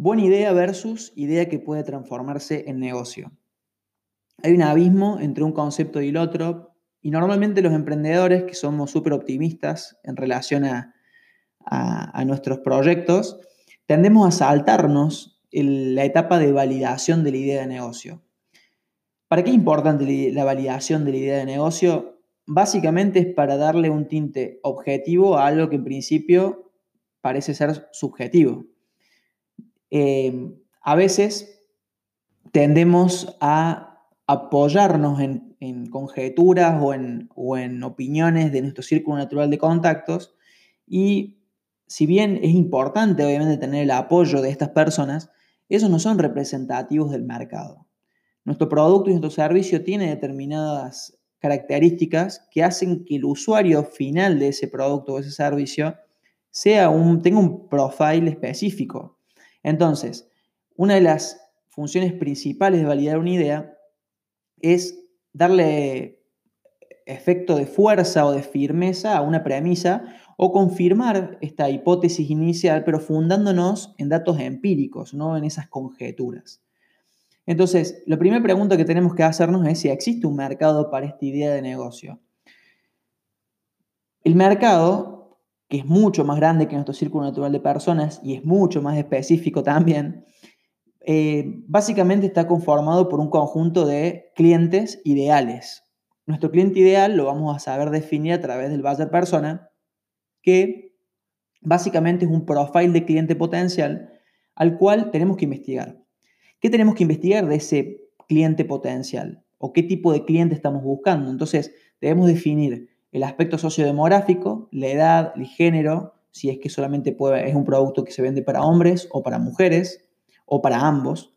Buena idea versus idea que puede transformarse en negocio. Hay un abismo entre un concepto y el otro y normalmente los emprendedores que somos súper optimistas en relación a, nuestros proyectos, tendemos a saltarnos la etapa de validación de la idea de negocio. ¿Para qué es importante la validación de la idea de negocio? Básicamente es para darle un tinte objetivo a algo que en principio parece ser subjetivo. Eh, a veces tendemos a apoyarnos en, conjeturas o en, o en opiniones de nuestro círculo natural de contactos y si bien es importante obviamente tener el apoyo de estas personas, esos no son representativos del mercado. Nuestro producto y nuestro servicio tiene determinadas características que hacen que el usuario final de ese producto o ese servicio sea un, tenga un profile específico. Entonces, una de las funciones principales de validar una idea es darle efecto de fuerza o de firmeza a una premisa o confirmar esta hipótesis inicial, pero fundándonos en datos empíricos, no en esas conjeturas. Entonces, la primera pregunta que tenemos que hacernos es si existe un mercado para esta idea de negocio. El mercado que es mucho más grande que nuestro círculo natural de personas y es mucho más específico también, eh, básicamente está conformado por un conjunto de clientes ideales. Nuestro cliente ideal lo vamos a saber definir a través del buyer persona, que básicamente es un profile de cliente potencial al cual tenemos que investigar. ¿Qué tenemos que investigar de ese cliente potencial? ¿O qué tipo de cliente estamos buscando? Entonces, debemos definir el aspecto sociodemográfico, la edad, el género, si es que solamente es un producto que se vende para hombres o para mujeres o para ambos.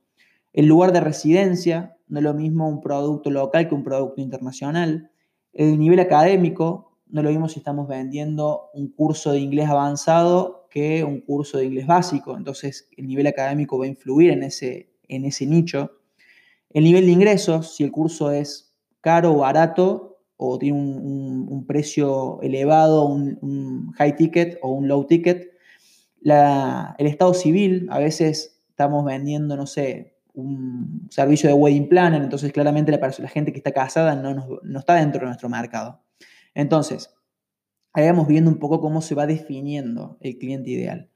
El lugar de residencia, no es lo mismo un producto local que un producto internacional. El nivel académico, no lo mismo si estamos vendiendo un curso de inglés avanzado que un curso de inglés básico. Entonces, el nivel académico va a influir en ese, en ese nicho. El nivel de ingresos, si el curso es caro o barato, o tiene un, precio elevado, un, high ticket o un low ticket. el estado civil, a veces estamos vendiendo, no sé, un servicio de wedding planner, entonces claramente la, la gente que está casada no, no está dentro de nuestro mercado. Entonces, ahí vamos viendo un poco cómo se va definiendo el cliente ideal.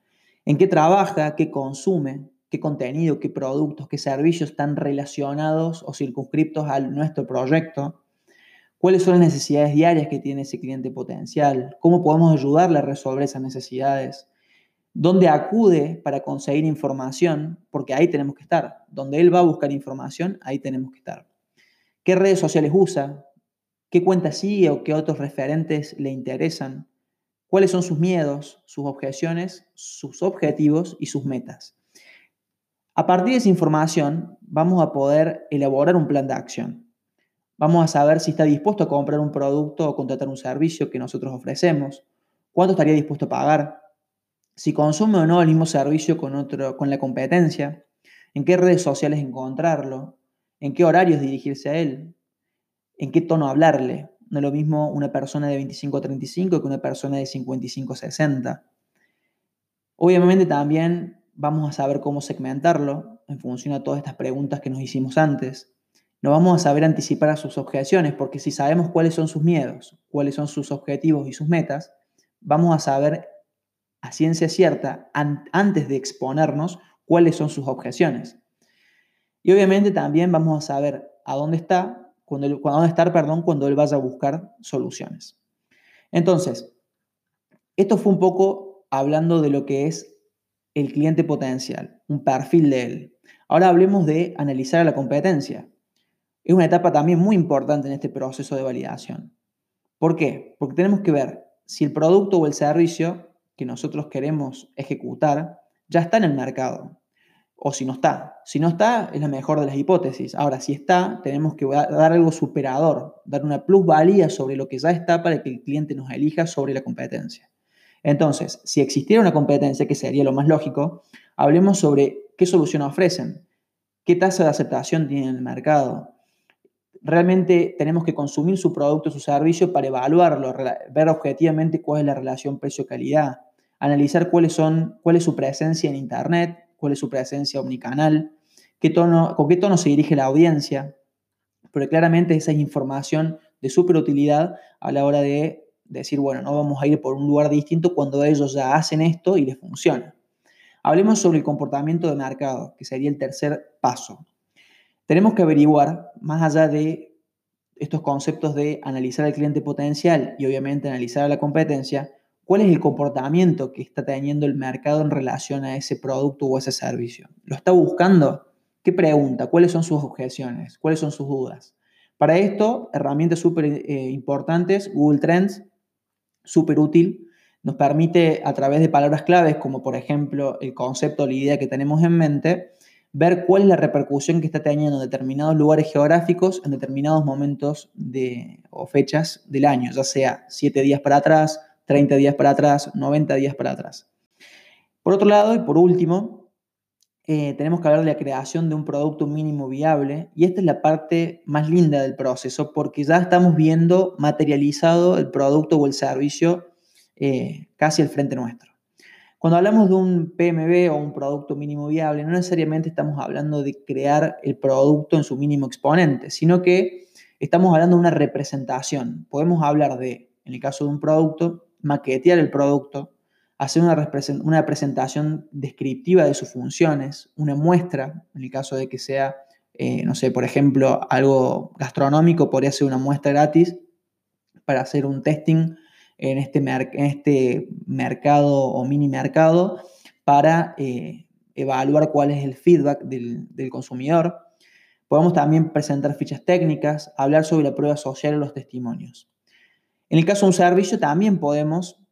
En qué trabaja, qué consume, qué contenido, qué productos, qué servicios están relacionados o circunscriptos a nuestro proyecto cuáles son las necesidades diarias que tiene ese cliente potencial, cómo podemos ayudarle a resolver esas necesidades, dónde acude para conseguir información, porque ahí tenemos que estar, donde él va a buscar información, ahí tenemos que estar. ¿Qué redes sociales usa? ¿Qué cuentas sigue o qué otros referentes le interesan? ¿Cuáles son sus miedos, sus objeciones, sus objetivos y sus metas? A partir de esa información vamos a poder elaborar un plan de acción. Vamos a saber si está dispuesto a comprar un producto o contratar un servicio que nosotros ofrecemos, cuánto estaría dispuesto a pagar, si consume o no el mismo servicio con, otro, con la competencia, en qué redes sociales encontrarlo, en qué horarios dirigirse a él, en qué tono hablarle. No es lo mismo una persona de 25 a 35 que una persona de 55 a 60. Obviamente también vamos a saber cómo segmentarlo en función a todas estas preguntas que nos hicimos antes no vamos a saber anticipar a sus objeciones, porque si sabemos cuáles son sus miedos, cuáles son sus objetivos y sus metas, vamos a saber a ciencia cierta, antes de exponernos, cuáles son sus objeciones. Y obviamente también vamos a saber a dónde está, cuando, a dónde estar, perdón, cuando él vaya a buscar soluciones. Entonces, esto fue un poco hablando de lo que es el cliente potencial, un perfil de él. Ahora hablemos de analizar la competencia es una etapa también muy importante en este proceso de validación. ¿Por qué? Porque tenemos que ver si el producto o el servicio que nosotros queremos ejecutar ya está en el mercado o si no está. Si no está, es la mejor de las hipótesis. Ahora, si está, tenemos que dar algo superador, dar una plusvalía sobre lo que ya está para que el cliente nos elija sobre la competencia. Entonces, si existiera una competencia, que sería lo más lógico, hablemos sobre qué solución ofrecen, qué tasa de aceptación tienen en el mercado, realmente tenemos que consumir su producto, su servicio para evaluarlo, ver objetivamente cuál es la relación precio-calidad, analizar cuáles son, cuál es su presencia en Internet, cuál es su presencia omnicanal, qué tono, con qué tono se dirige la audiencia, pero claramente esa es información de súper utilidad a la hora de decir, bueno, no vamos a ir por un lugar distinto cuando ellos ya hacen esto y les funciona. Hablemos sobre el comportamiento de mercado, que sería el tercer paso. Tenemos que averiguar, más allá de estos conceptos de analizar al cliente potencial y obviamente analizar a la competencia, cuál es el comportamiento que está teniendo el mercado en relación a ese producto o ese servicio. ¿Lo está buscando? ¿Qué pregunta? ¿Cuáles son sus objeciones? ¿Cuáles son sus dudas? Para esto, herramientas súper eh, importantes, Google Trends, súper útil, nos permite a través de palabras claves, como por ejemplo el concepto o la idea que tenemos en mente, ver cuál es la repercusión que está teniendo en determinados lugares geográficos en determinados momentos de, o fechas del año, ya sea 7 días para atrás, 30 días para atrás, 90 días para atrás. Por otro lado, y por último, eh, tenemos que hablar de la creación de un producto mínimo viable y esta es la parte más linda del proceso porque ya estamos viendo materializado el producto o el servicio eh, casi al frente nuestro. Cuando hablamos de un PMB o un producto mínimo viable, no necesariamente estamos hablando de crear el producto en su mínimo exponente, sino que estamos hablando de una representación. Podemos hablar de, en el caso de un producto, maquetear el producto, hacer una, una presentación descriptiva de sus funciones, una muestra, en el caso de que sea, eh, no sé, por ejemplo, algo gastronómico, podría ser una muestra gratis para hacer un testing en este, en este mercado o mini mercado para eh, evaluar cuál es el feedback del, del, consumidor. Podemos también presentar fichas técnicas, hablar sobre la prueba social o los testimonios. En el caso de un servicio también podemos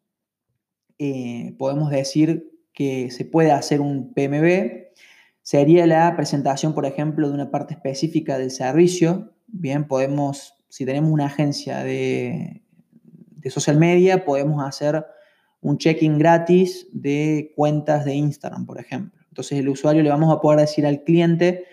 eh, podemos decir que se puede hacer un PMB, sería la presentación, por ejemplo, de una parte específica del servicio. Bien, podemos, si tenemos una agencia de, de social media, podemos hacer un check-in gratis de cuentas de Instagram, por ejemplo. Entonces, el usuario le vamos a poder decir al cliente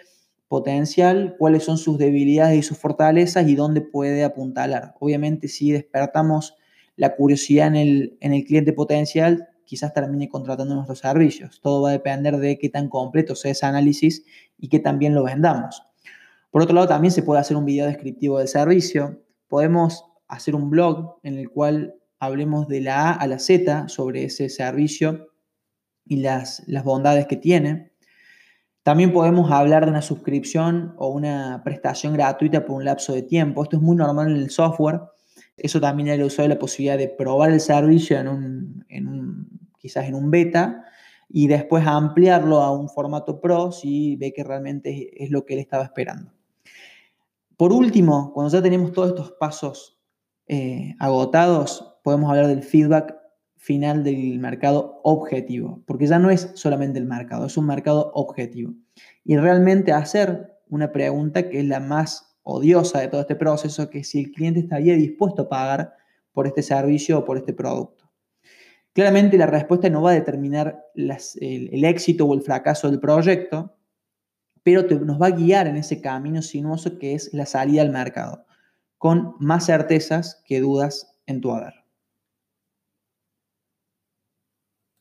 potencial cuáles son sus debilidades y sus fortalezas y dónde puede apuntalar. Obviamente, si despertamos la curiosidad en el, en el cliente potencial quizás termine contratando nuestros servicios. Todo va a depender de qué tan completo sea ese análisis y que también lo vendamos. Por otro lado, también se puede hacer un video descriptivo del servicio. Podemos hacer un blog en el cual hablemos de la A a la Z sobre ese servicio y las, las bondades que tiene. También podemos hablar de una suscripción o una prestación gratuita por un lapso de tiempo. Esto es muy normal en el software eso también le usuario la posibilidad de probar el servicio en un, quizás en un beta y después ampliarlo a un formato pro si ve que realmente es lo que él estaba esperando. Por último, cuando ya tenemos todos estos pasos eh, agotados, podemos hablar del feedback final del mercado objetivo, porque ya no es solamente el mercado, es un mercado objetivo. Y realmente hacer una pregunta que es la más odiosa de todo este proceso, que si el cliente estaría dispuesto a pagar por este servicio o por este producto. Claramente la respuesta no va a determinar el, éxito o el fracaso del proyecto, pero nos va a guiar en ese camino sinuoso que es la salida al mercado, con más certezas que dudas en tu haber.